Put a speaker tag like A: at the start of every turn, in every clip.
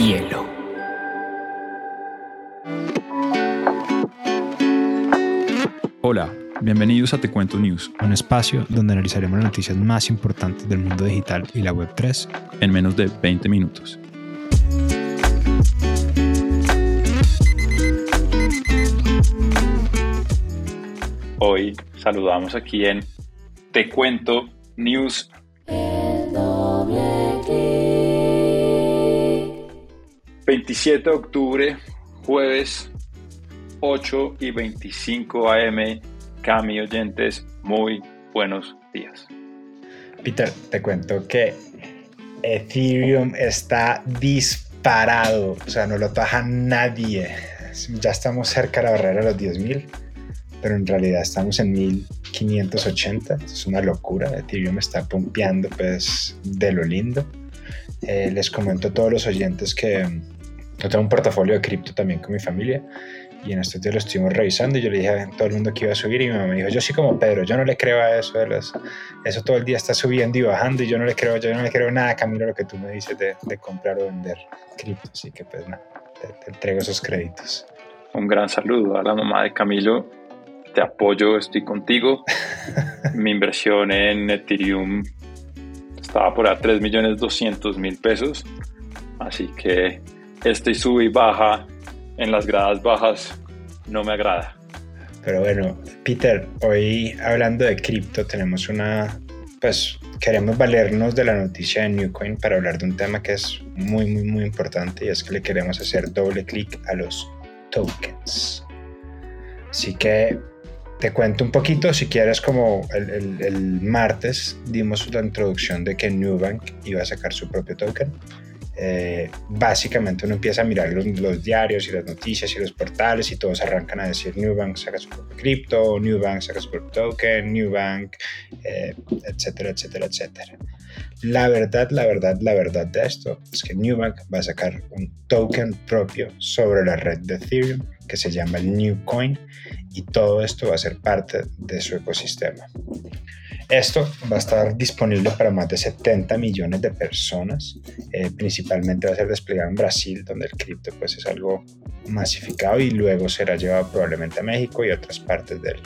A: hielo.
B: Hola, bienvenidos a Te Cuento News,
C: un espacio donde analizaremos las noticias más importantes del mundo digital y la Web3
B: en menos de 20 minutos. Hoy saludamos aquí en Te Cuento News. 27 de octubre, jueves 8 y 25 AM. Cami oyentes, muy buenos días.
C: Peter, te cuento que Ethereum está disparado, o sea, no lo taja nadie. Ya estamos cerca de la barrera de los 10.000, pero en realidad estamos en 1580. Es una locura. Ethereum está pompeando pues de lo lindo. Eh, les comento a todos los oyentes que yo tengo un portafolio de cripto también con mi familia y en estos días lo estuvimos revisando y yo le dije a todo el mundo que iba a subir y mi mamá me dijo, yo sí como Pedro, yo no le creo a eso, eso todo el día está subiendo y bajando y yo no le creo, yo no le creo nada, Camilo, lo que tú me dices de, de comprar o vender cripto, así que pues nada, te, entrego esos créditos.
B: Un gran saludo a la mamá de Camilo, te apoyo, estoy contigo. mi inversión en Ethereum estaba por a 3.200.000 pesos, así que este sube y baja en las gradas bajas no me agrada.
C: Pero bueno, Peter, hoy hablando de cripto tenemos una, pues queremos valernos de la noticia de Newcoin para hablar de un tema que es muy, muy, muy importante y es que le queremos hacer doble clic a los tokens. Así que te cuento un poquito, si quieres, como el, martes dimos la introducción de que Newbank iba a sacar su propio token. Eh, básicamente uno empieza a mirar los, diarios y las noticias y los portales y todos arrancan a decir Newbank saca su propio cripto, Newbank saca su propio token, Newbank, eh, etcétera, etcétera, etcétera. La verdad, la verdad, la verdad de esto es que Newbank va a sacar un token propio sobre la red de Ethereum que se llama el Newcoin y todo esto va a ser parte de su ecosistema. Esto va a estar disponible para más de 70 millones de personas. Eh, principalmente va a ser desplegado en Brasil, donde el cripto pues, es algo masificado y luego será llevado probablemente a México y otras partes del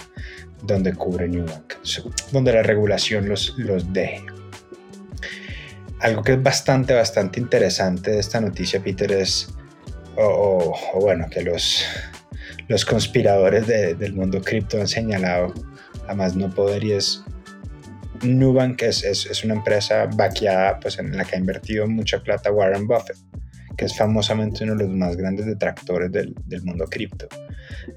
C: donde cubre Newbank, donde la regulación los, los deje. Algo que es bastante, bastante interesante de esta noticia, Peter, es, o, bueno, que los, los conspiradores del mundo cripto han señalado a más no poder y es Nubank es, es, una empresa vaqueada pues, en la que ha invertido mucha plata Warren Buffett, que es famosamente uno de los más grandes detractores del, del mundo cripto.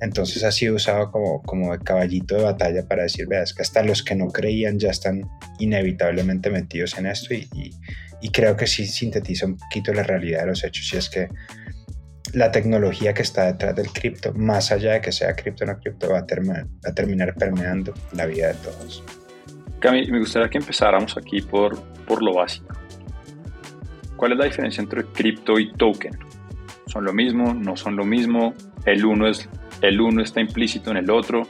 C: Entonces ha sido usado como, como caballito de batalla para decir, veas que hasta los que no creían ya están inevitablemente metidos en esto y, y, creo que sí sintetiza un poquito la realidad de los hechos y es que la tecnología que está detrás del cripto, más allá de que sea cripto o no cripto, va a, va a terminar permeando la vida de todos.
B: Me gustaría que empezáramos aquí por, por lo básico. ¿Cuál es la diferencia entre cripto y token? ¿Son lo mismo? ¿No son lo mismo? ¿El uno, es, el uno está implícito en el otro?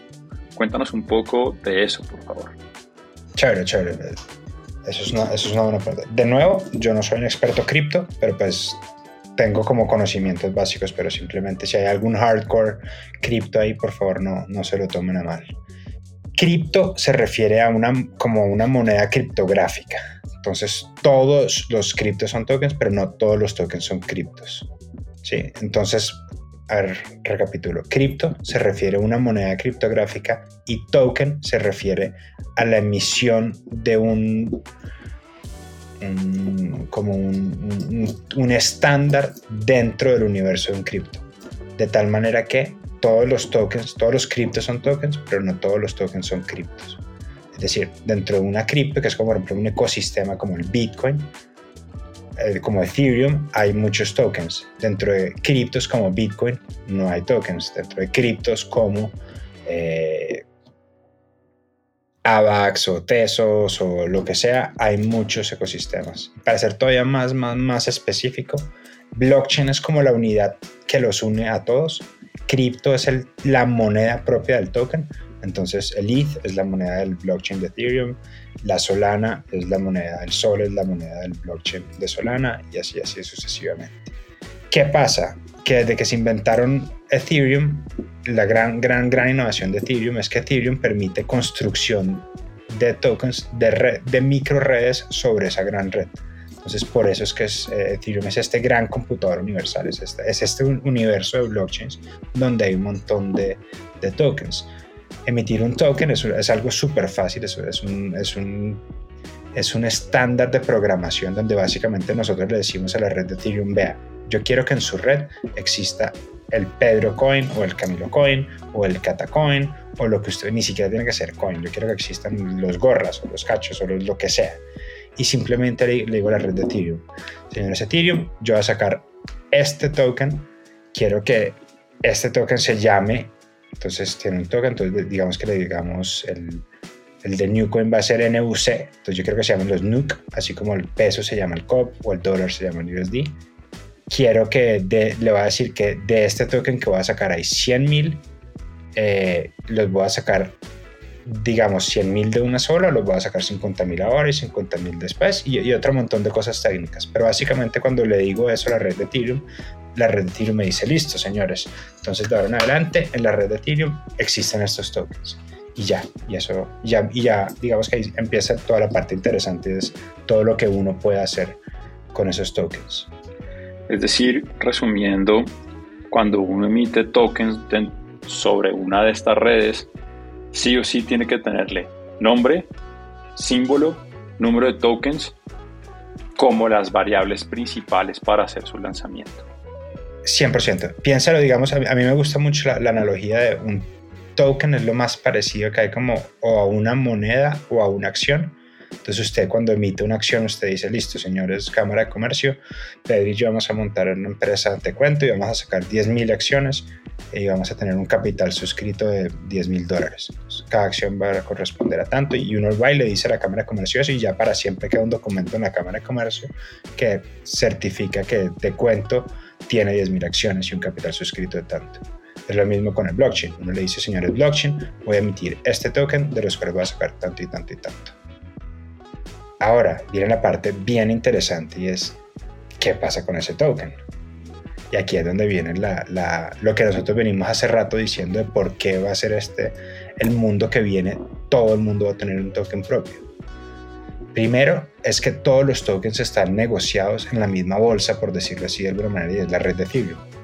B: Cuéntanos un poco de eso, por favor.
C: Chévere, chévere. Eso es, una, eso es una buena pregunta. De nuevo, yo no soy un experto cripto, pero pues tengo como conocimientos básicos, pero simplemente si hay algún hardcore cripto ahí, por favor no, no se lo tomen a mal. Cripto se refiere a una, como una moneda criptográfica. Entonces, todos los criptos son tokens, pero no todos los tokens son criptos. ¿sí? Entonces, a ver, recapitulo. Cripto se refiere a una moneda criptográfica y token se refiere a la emisión de un, como un, un estándar dentro del universo de un cripto. De tal manera que todos los tokens, todos los criptos son tokens, pero no todos los tokens son criptos. Es decir, dentro de una cripto, que es como por ejemplo un ecosistema como el Bitcoin, eh, como Ethereum, hay muchos tokens. Dentro de criptos como Bitcoin no hay tokens. Dentro de criptos como eh, AVAX o Tesos o lo que sea, hay muchos ecosistemas. Para ser todavía más, más, más específico, blockchain es como la unidad que los une a todos cripto es la moneda propia del token. Entonces el ETH es la moneda del blockchain de Ethereum, la Solana es la moneda, el Sol es la moneda del blockchain de Solana y así, así sucesivamente. ¿Qué pasa? Que desde que se inventaron Ethereum, la gran, gran, gran innovación de Ethereum es que Ethereum permite construcción de tokens de micro redes sobre esa gran red. Entonces, por eso es que es, eh, Ethereum es este gran computador universal, es este, es este universo de blockchains donde hay un montón de, de tokens. Emitir un token es, es algo súper fácil, es, es, un, es, un, es un estándar de programación donde básicamente nosotros le decimos a la red de Ethereum, vea, yo quiero que en su red exista el Pedro Coin o el Camilo Coin o el Cata Coin o lo que usted ni siquiera tiene que ser coin. Yo quiero que existan los gorras o los cachos o lo que sea. Y simplemente le, digo a la red de Ethereum, señores Ethereum, yo voy a sacar este token, quiero que este token se llame, entonces tiene un token, entonces digamos que le digamos el, el de Newcoin va a ser NUC, entonces yo quiero que se llamen los NUC, así como el peso se llama el COP o el dólar se llama el USD quiero que le voy a decir que de este token que voy a sacar hay 100 mil, eh, los voy a sacar, digamos, 100 mil de una sola, los voy a sacar 50 mil ahora y 50 mil después y, otro montón de cosas técnicas. Pero básicamente cuando le digo eso a la red de Ethereum, la red de Ethereum me dice, listo, señores. Entonces de ahora en adelante, en la red de Ethereum existen estos tokens. Y ya, y eso, ya, y ya, digamos que ahí empieza toda la parte interesante, es todo lo que uno puede hacer con esos tokens.
B: Es decir, resumiendo, cuando uno emite tokens sobre una de estas redes, sí o sí tiene que tenerle nombre, símbolo, número de tokens como las variables principales para hacer su lanzamiento.
C: 100%. Piénsalo, digamos, a mí, me gusta mucho la, la, analogía de un token, es lo más parecido que hay como o a una moneda o a una acción. Entonces usted cuando emite una acción, usted dice, listo, señores, Cámara de Comercio, Pedro y yo vamos a montar una empresa, te cuento, y vamos a sacar 10.000 acciones y vamos a tener un capital suscrito de 10 mil dólares. Cada acción va a corresponder a tanto y uno va y le dice a la Cámara de Comercio eso y ya para siempre queda un documento en la Cámara de Comercio que certifica que te cuento tiene 10 mil acciones y un capital suscrito de tanto. Es lo mismo con el blockchain. Uno le dice, señores blockchain, voy a emitir este token de los cuales voy a sacar tanto y tanto y tanto. Ahora viene la parte bien interesante y es qué pasa con ese token. Y aquí es donde viene lo que nosotros venimos hace rato diciendo de por qué va a ser este el mundo que viene, todo el mundo va a tener un token propio. Primero es que todos los tokens están negociados en la misma bolsa, por decirlo así de alguna y es la red de Ethereum.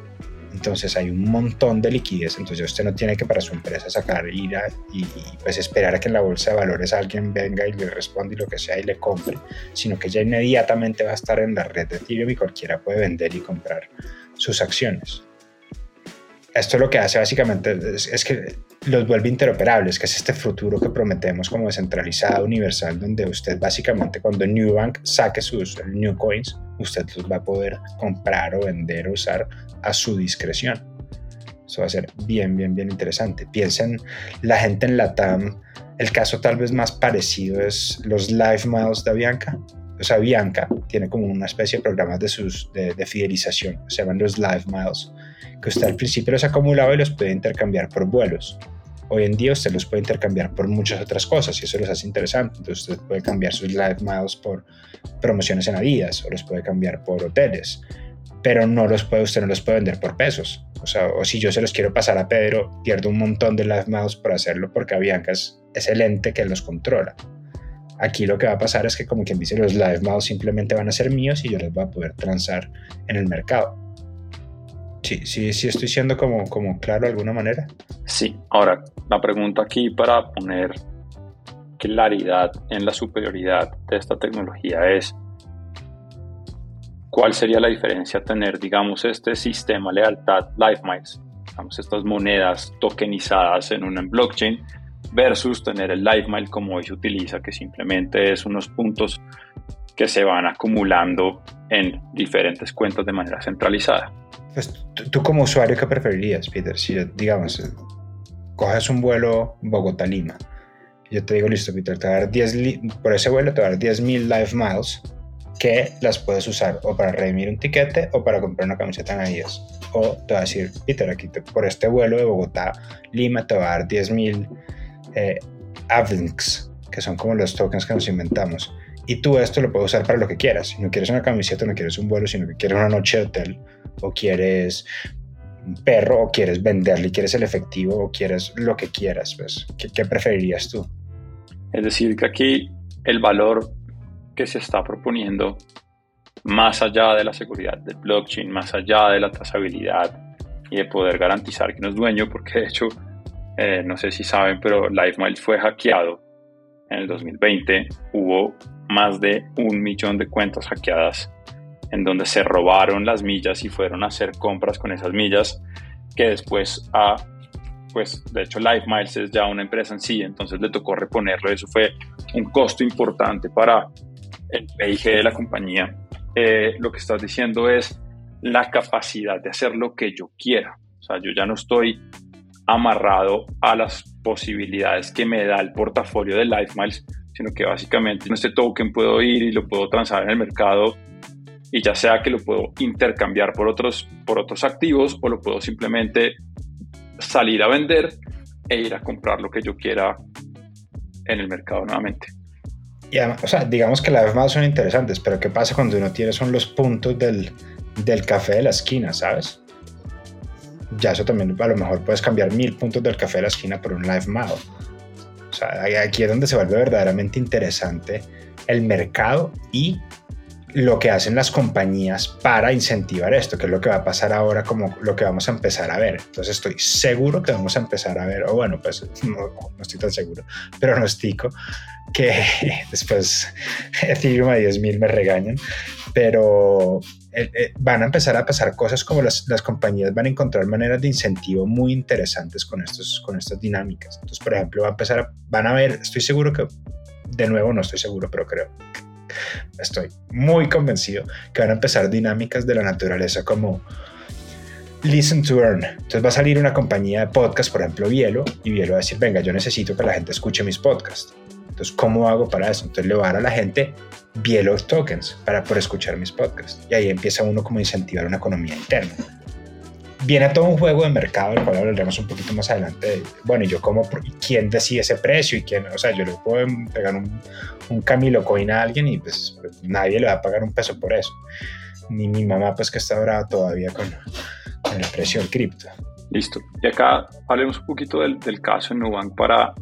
C: Entonces hay un montón de liquidez, entonces usted no tiene que para su empresa sacar, ir y, pues esperar a que en la bolsa de valores alguien venga y le responda y lo que sea y le compre, sino que ya inmediatamente va a estar en la red de Ethereum y cualquiera puede vender y comprar sus acciones. Esto lo que hace básicamente es, que los vuelve interoperables, que es este futuro que prometemos como descentralizado, universal, donde usted básicamente cuando Newbank saque sus New Coins, usted los va a poder comprar o vender o usar a su discreción. Eso va a ser bien, bien, bien interesante. Piensen la gente en la TAM, el caso tal vez más parecido es los Live Miles de Avianca. O sea, Avianca tiene como una especie de programas de, sus, de, de fidelización, se llaman los Live Miles, que usted al principio los acumulaba y los puede intercambiar por vuelos. Hoy en día usted los puede intercambiar por muchas otras cosas y eso los hace interesante. Entonces usted puede cambiar sus Live Miles por promociones en Adidas o los puede cambiar por hoteles pero no los puede, usted no los puede vender por pesos. O sea, o si yo se los quiero pasar a Pedro, pierdo un montón de live miles por hacerlo porque Avianca es, es el ente que los controla. Aquí lo que va a pasar es que, como quien dice, los live miles simplemente van a ser míos y yo los voy a poder transar en el mercado. Sí, sí, sí estoy siendo como, como claro de alguna manera.
B: Sí, ahora la pregunta aquí para poner claridad en la superioridad de esta tecnología es ¿Cuál sería la diferencia tener, digamos, este sistema lealtad LifeMiles, digamos, estas monedas tokenizadas en una blockchain versus tener el LifeMile como hoy se utiliza, que simplemente es unos puntos que se van acumulando en diferentes cuentas de manera centralizada?
C: Pues tú como usuario, ¿qué preferirías, Peter? Si, digamos, coges un vuelo Bogotá-Lima, yo te digo, listo, Peter, te voy a dar 10, por ese vuelo te voy a dar 10.000 life miles que las puedes usar o para redimir un tiquete o para comprar una camiseta en Adidas. O te va a decir, Peter, aquí por este vuelo de Bogotá, Lima, te va a dar 10.000 eh, Avlinks, que son como los tokens que nos inventamos, y tú esto lo puedes usar para lo que quieras. Si no quieres una camiseta, no quieres un vuelo, sino que quieres una noche de hotel, o quieres un perro, o quieres venderle, quieres el efectivo, o quieres lo que quieras, pues, ¿qué, preferirías tú?
B: Es decir, que aquí el valor que se está proponiendo, más allá de la seguridad del blockchain, más allá de la trazabilidad y de poder garantizar que no es dueño, porque de hecho, eh, no sé si saben, pero LifeMiles fue hackeado en el 2020. Hubo más de un millón de cuentas hackeadas en donde se robaron las millas y fueron a hacer compras con esas millas que después a pues de hecho Life Miles es ya una empresa en sí, entonces le tocó reponerlo. Eso fue un costo importante para el PIG de la compañía. Eh, lo que estás diciendo es la capacidad de hacer lo que yo quiera. O sea, yo ya no estoy amarrado a las posibilidades que me da el portafolio de Life Miles, sino que básicamente en este token puedo ir y lo puedo transar en el mercado y ya sea que lo puedo intercambiar por otros, por otros activos o lo puedo simplemente salir a vender e ir a comprar lo que yo quiera en el mercado nuevamente.
C: Y o sea, digamos que las más son interesantes, pero ¿qué pasa cuando uno tiene son los puntos del, del café de la esquina, sabes? Ya eso también a lo mejor puedes cambiar mil puntos del café de la esquina por un live mile. O sea, aquí es donde se vuelve verdaderamente interesante el mercado y lo que hacen las compañías para incentivar esto, que es lo que va a pasar ahora, como lo que vamos a empezar a ver. Entonces estoy seguro que vamos a empezar a ver, o bueno, pues no, estoy tan seguro, pronostico que después Ethereum a 10.000 me regañan, pero eh, eh, van a empezar a pasar cosas como las, las, compañías van a encontrar maneras de incentivo muy interesantes con, estos, con estas dinámicas. Entonces, por ejemplo, va a empezar van a ver, estoy seguro que, de nuevo no estoy seguro, pero creo, estoy muy convencido que van a empezar dinámicas de la naturaleza como listen to earn. Entonces va a salir una compañía de podcast, por ejemplo, Bielo, y Bielo va a decir, venga, yo necesito que la gente escuche mis podcasts. Entonces, ¿cómo hago para eso? Entonces le voy a dar a la gente Bielo tokens para por escuchar mis podcasts. Y ahí empieza uno como a incentivar una economía interna. Viene todo un juego de mercado, del cual hablaremos un poquito más adelante. bueno, y yo como, ¿quién decide ese precio? Y quién, o sea, yo le puedo pegar un, un Camilo Coin a alguien y pues, pues, nadie le va a pagar un peso por eso. Ni mi mamá, pues que está brava todavía con, el precio del cripto.
B: Listo. Y acá hablemos un poquito del, del caso de Nubank para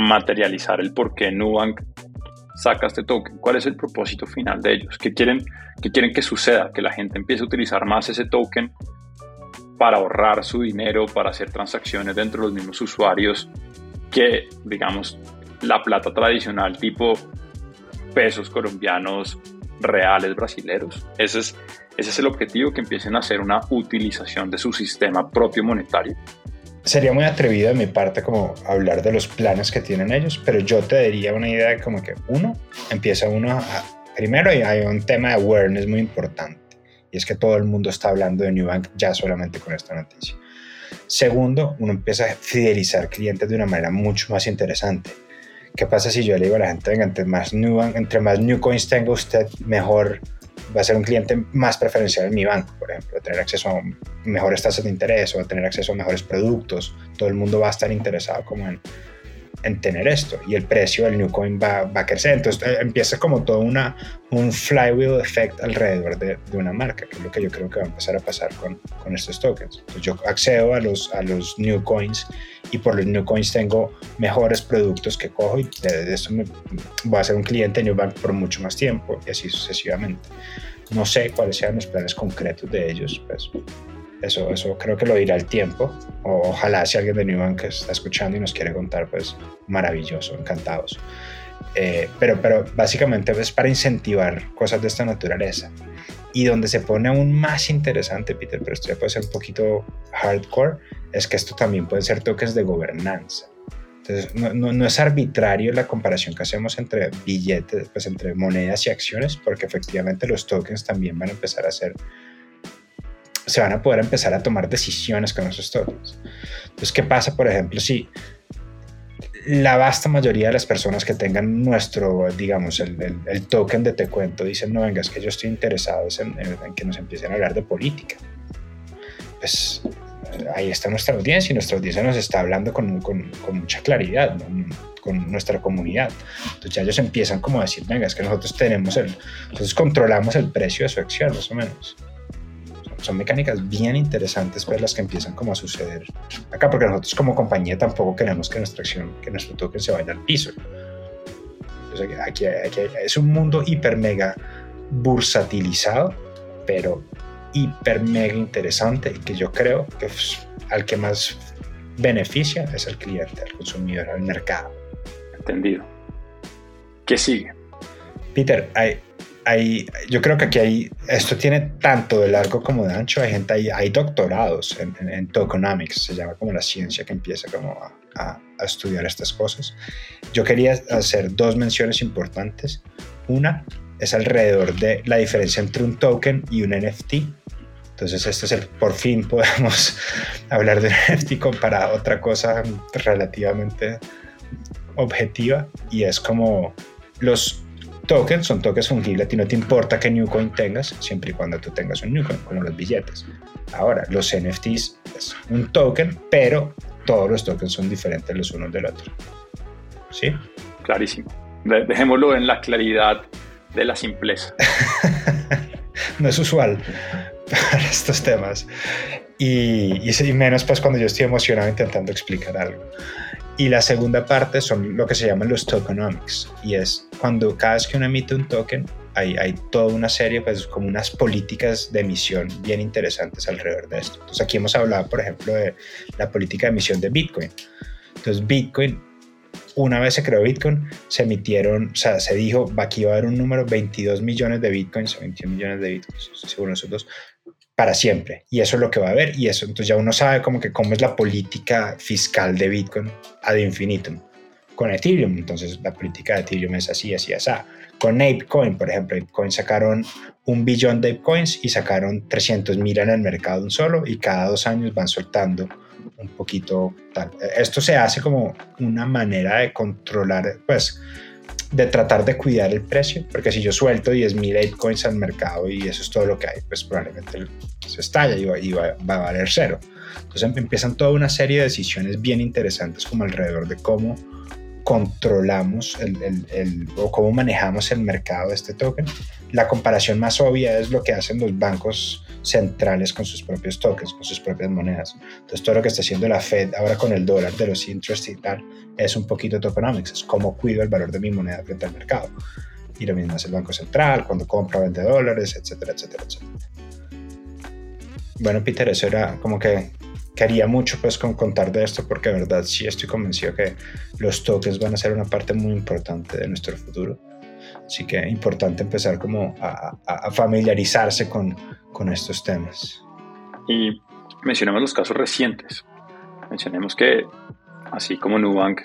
B: materializar el por qué Nubank saca este token. ¿Cuál es el propósito final de ellos? ¿Qué quieren, qué quieren que suceda? Que la gente empiece a utilizar más ese token para ahorrar su dinero, para hacer transacciones dentro de los mismos usuarios que, digamos, la plata tradicional tipo pesos colombianos reales brasileros. Ese es, ese es el objetivo, que empiecen a hacer una utilización de su sistema propio monetario.
C: Sería muy atrevido de mi parte como hablar de los planes que tienen ellos, pero yo te diría una idea de como que uno, empieza uno a... Primero hay un tema de awareness muy importante y es que todo el mundo está hablando de New Bank ya solamente con esta noticia. Segundo, uno empieza a fidelizar clientes de una manera mucho más interesante ¿Qué pasa si yo le digo a la gente, venga, entre más new, entre más new coins tenga usted, mejor va a ser un cliente más preferencial en mi banco, por ejemplo, tener acceso a mejores tasas de interés o a tener acceso a mejores productos. Todo el mundo va a estar interesado como en, en tener esto y el precio del new coin va, va a crecer. Entonces eh, empieza como todo una, un flywheel effect alrededor de, de, una marca, que es lo que yo creo que va a empezar a pasar con, con estos tokens. Entonces yo accedo a los, a los new coins y por los new coins tengo mejores productos que cojo y de, me, voy a ser un cliente de Newbank por mucho más tiempo y así sucesivamente. No sé cuáles sean los planes concretos de ellos, pues eso, eso creo que lo dirá el tiempo. O, ojalá si alguien de Newbank está escuchando y nos quiere contar, pues maravilloso, encantados. Eh, pero, pero básicamente es para incentivar cosas de esta naturaleza. Y donde se pone aún más interesante, Peter, pero esto ya puede ser un poquito hardcore, es que esto también puede ser tokens de gobernanza. Entonces, no, no, no, es arbitrario la comparación que hacemos entre billetes, pues entre monedas y acciones, porque efectivamente los tokens también van a empezar a ser se van a poder empezar a tomar decisiones con esos tokens. Entonces, ¿qué pasa, por ejemplo, si la vasta mayoría de las personas que tengan nuestro, digamos, el, token de Te Cuento dicen, no, venga, es que yo estoy interesado en, en, que nos empiecen a hablar de política? Pues ahí está nuestra audiencia y nuestra audiencia nos está hablando con, con, mucha claridad, con nuestra comunidad. Entonces ya ellos empiezan como a decir, venga, es que nosotros tenemos el, entonces controlamos el precio de su acción, más o menos. Son, mecánicas bien interesantes, pero las que empiezan como a suceder acá, porque nosotros como compañía tampoco queremos que nuestra acción, que nuestro token se vaya al piso. Entonces aquí, aquí es un mundo hiper mega bursatilizado, pero hiper mega interesante que yo creo que al que más beneficia es el cliente, al consumidor, al mercado.
B: Entendido. ¿Qué sigue?
C: Peter, hay, hay, yo creo que aquí hay, esto tiene tanto de largo como de ancho. Hay gente, hay, hay doctorados en, en, tokenomics, se llama como la ciencia que empieza como a, a, a, estudiar estas cosas. Yo quería hacer dos menciones importantes. Una es alrededor de la diferencia entre un token y un NFT. Entonces, este es el, por fin podemos hablar de un NFT comparado a otra cosa relativamente objetiva y es como los tokens son tokens fungibles y no te importa qué Newcoin tengas siempre y cuando tú tengas un Newcoin como los billetes. Ahora, los NFTs es un token, pero todos los tokens son diferentes los unos del otro. ¿Sí?
B: Clarísimo. Dejémoslo en la claridad de la simpleza.
C: no es usual para estos temas. Y, y, menos pues cuando yo estoy emocionado intentando explicar algo. Y la segunda parte son lo que se llaman los tokenomics. Y es cuando cada vez que uno emite un token, hay, hay toda una serie, pues como unas políticas de emisión bien interesantes alrededor de esto. Entonces aquí hemos hablado, por ejemplo, de la política de emisión de Bitcoin. Entonces Bitcoin una vez se creó Bitcoin, se emitieron, o sea, se dijo, aquí va a haber un número, 22 millones de Bitcoins, 21 millones de Bitcoins, según nosotros, para siempre. Y eso es lo que va a haber. Y eso, entonces ya uno sabe como que cómo es la política fiscal de Bitcoin ad infinitum. Con Ethereum, entonces la política de Ethereum es así, así, así. Con Apecoin, por ejemplo, Apecoin sacaron un billón de Apecoins y sacaron 300 mil en el mercado un solo y cada dos años van soltando un poquito tal. Esto se hace como una manera de controlar, pues, de tratar de cuidar el precio, porque si yo suelto 10.000 coins al mercado y eso es todo lo que hay, pues probablemente se estalla y, va, va, a valer cero. Entonces em, empiezan toda una serie de decisiones bien interesantes como alrededor de cómo controlamos el, el, el, o cómo manejamos el mercado de este token. La comparación más obvia es lo que hacen los bancos centrales con sus propios tokens, con sus propias monedas. Entonces todo lo que está haciendo la Fed ahora con el dólar de los interest y tal es un poquito tokenomics, es cómo cuido el valor de mi moneda frente al mercado. Y lo mismo es el Banco Central, cuando compra vende dólares, etcétera, etcétera, etcétera. Bueno, Peter, eso era como que quería mucho pues con contar de esto porque de verdad sí estoy convencido que los tokens van a ser una parte muy importante de nuestro futuro. Así que es importante empezar como a, a familiarizarse con, con estos temas.
B: Y mencionemos los casos recientes. Mencionemos que así como Nubank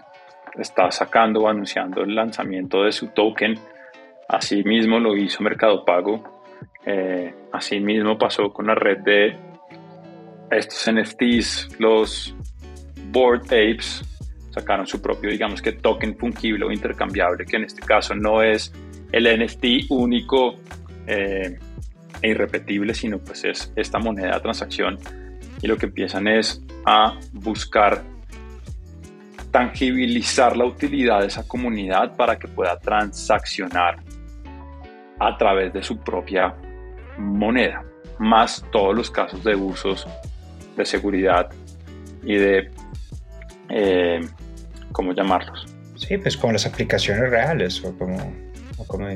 B: está sacando o anunciando el lanzamiento de su token, así mismo lo hizo Mercado Pago, eh, así mismo pasó con la red de estos NFTs, los Board Apes, sacaron su propio, digamos que token fungible o intercambiable, que en este caso no es el NFT único eh, e irrepetible, sino pues es esta moneda de transacción. Y lo que empiezan es a buscar tangibilizar la utilidad de esa comunidad para que pueda transaccionar a través de su propia moneda, más todos los casos de usos de seguridad y de, eh, ¿cómo llamarlos?
C: Sí, pues como las aplicaciones reales o como, como...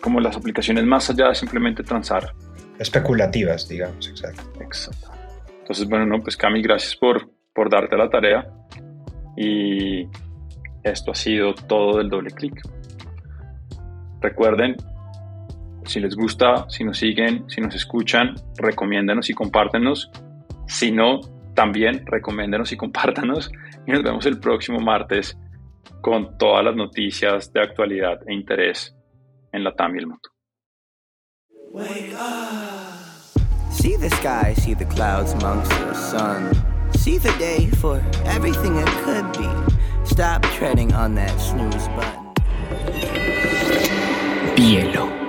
B: como las aplicaciones más allá de simplemente transar.
C: Especulativas, digamos, exacto.
B: Exacto. Entonces, bueno, no, pues Cami, gracias por, por darte la tarea y esto ha sido todo del doble clic. Recuerden, si les gusta, si nos siguen, si nos escuchan, recomiéndanos y compártenos si no, también recomiéndenos y compártanos y nos vemos el próximo martes con todas las noticias de actualidad e interés en la TAM y el mundo. Wake up. See the sky, see the clouds amongst the sun. See the day for everything it could be. Stop treading on that snooze button. Bielo.